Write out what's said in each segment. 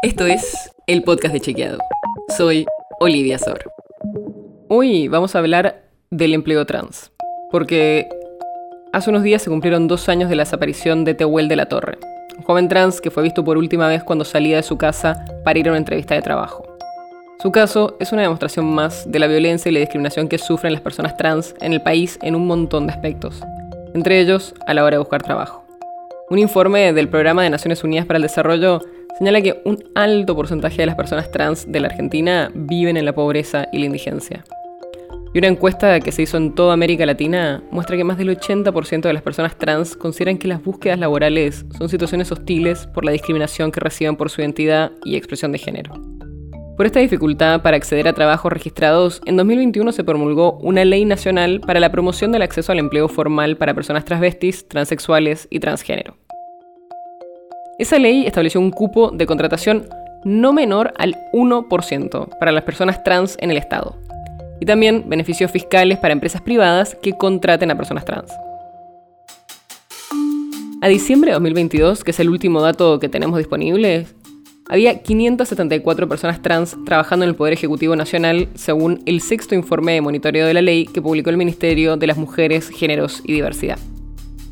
Esto es el podcast de Chequeado. Soy Olivia Sor. Hoy vamos a hablar del empleo trans, porque hace unos días se cumplieron dos años de la desaparición de Tehuel de la Torre, un joven trans que fue visto por última vez cuando salía de su casa para ir a una entrevista de trabajo. Su caso es una demostración más de la violencia y la discriminación que sufren las personas trans en el país en un montón de aspectos, entre ellos a la hora de buscar trabajo. Un informe del Programa de Naciones Unidas para el Desarrollo señala que un alto porcentaje de las personas trans de la Argentina viven en la pobreza y la indigencia. Y una encuesta que se hizo en toda América Latina muestra que más del 80% de las personas trans consideran que las búsquedas laborales son situaciones hostiles por la discriminación que reciben por su identidad y expresión de género. Por esta dificultad para acceder a trabajos registrados, en 2021 se promulgó una ley nacional para la promoción del acceso al empleo formal para personas transvestis, transexuales y transgénero. Esa ley estableció un cupo de contratación no menor al 1% para las personas trans en el Estado. Y también beneficios fiscales para empresas privadas que contraten a personas trans. A diciembre de 2022, que es el último dato que tenemos disponible, había 574 personas trans trabajando en el Poder Ejecutivo Nacional, según el sexto informe de monitoreo de la ley que publicó el Ministerio de las Mujeres, Géneros y Diversidad.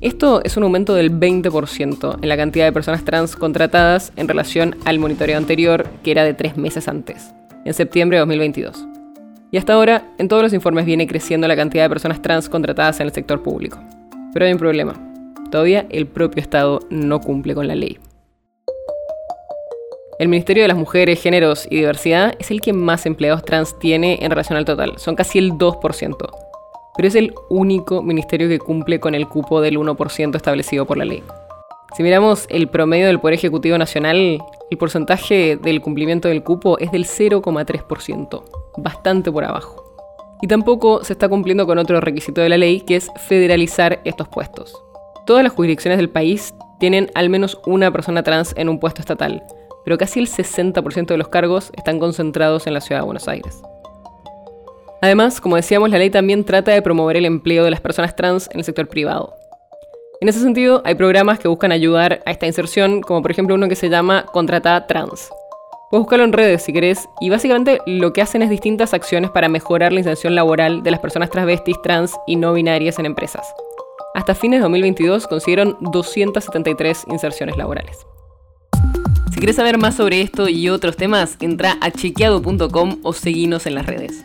Esto es un aumento del 20% en la cantidad de personas trans contratadas en relación al monitoreo anterior, que era de tres meses antes, en septiembre de 2022. Y hasta ahora, en todos los informes viene creciendo la cantidad de personas trans contratadas en el sector público. Pero hay un problema. Todavía el propio Estado no cumple con la ley. El Ministerio de las Mujeres, Géneros y Diversidad es el que más empleados trans tiene en relación al total. Son casi el 2% pero es el único ministerio que cumple con el cupo del 1% establecido por la ley. Si miramos el promedio del Poder Ejecutivo Nacional, el porcentaje del cumplimiento del cupo es del 0,3%, bastante por abajo. Y tampoco se está cumpliendo con otro requisito de la ley, que es federalizar estos puestos. Todas las jurisdicciones del país tienen al menos una persona trans en un puesto estatal, pero casi el 60% de los cargos están concentrados en la ciudad de Buenos Aires. Además, como decíamos, la ley también trata de promover el empleo de las personas trans en el sector privado. En ese sentido, hay programas que buscan ayudar a esta inserción, como por ejemplo uno que se llama Contratada Trans. Puedes buscarlo en redes si querés, y básicamente lo que hacen es distintas acciones para mejorar la inserción laboral de las personas transvestis, trans y no binarias en empresas. Hasta fines de 2022 consiguieron 273 inserciones laborales. Si quieres saber más sobre esto y otros temas, entra a chequeado.com o seguinos en las redes.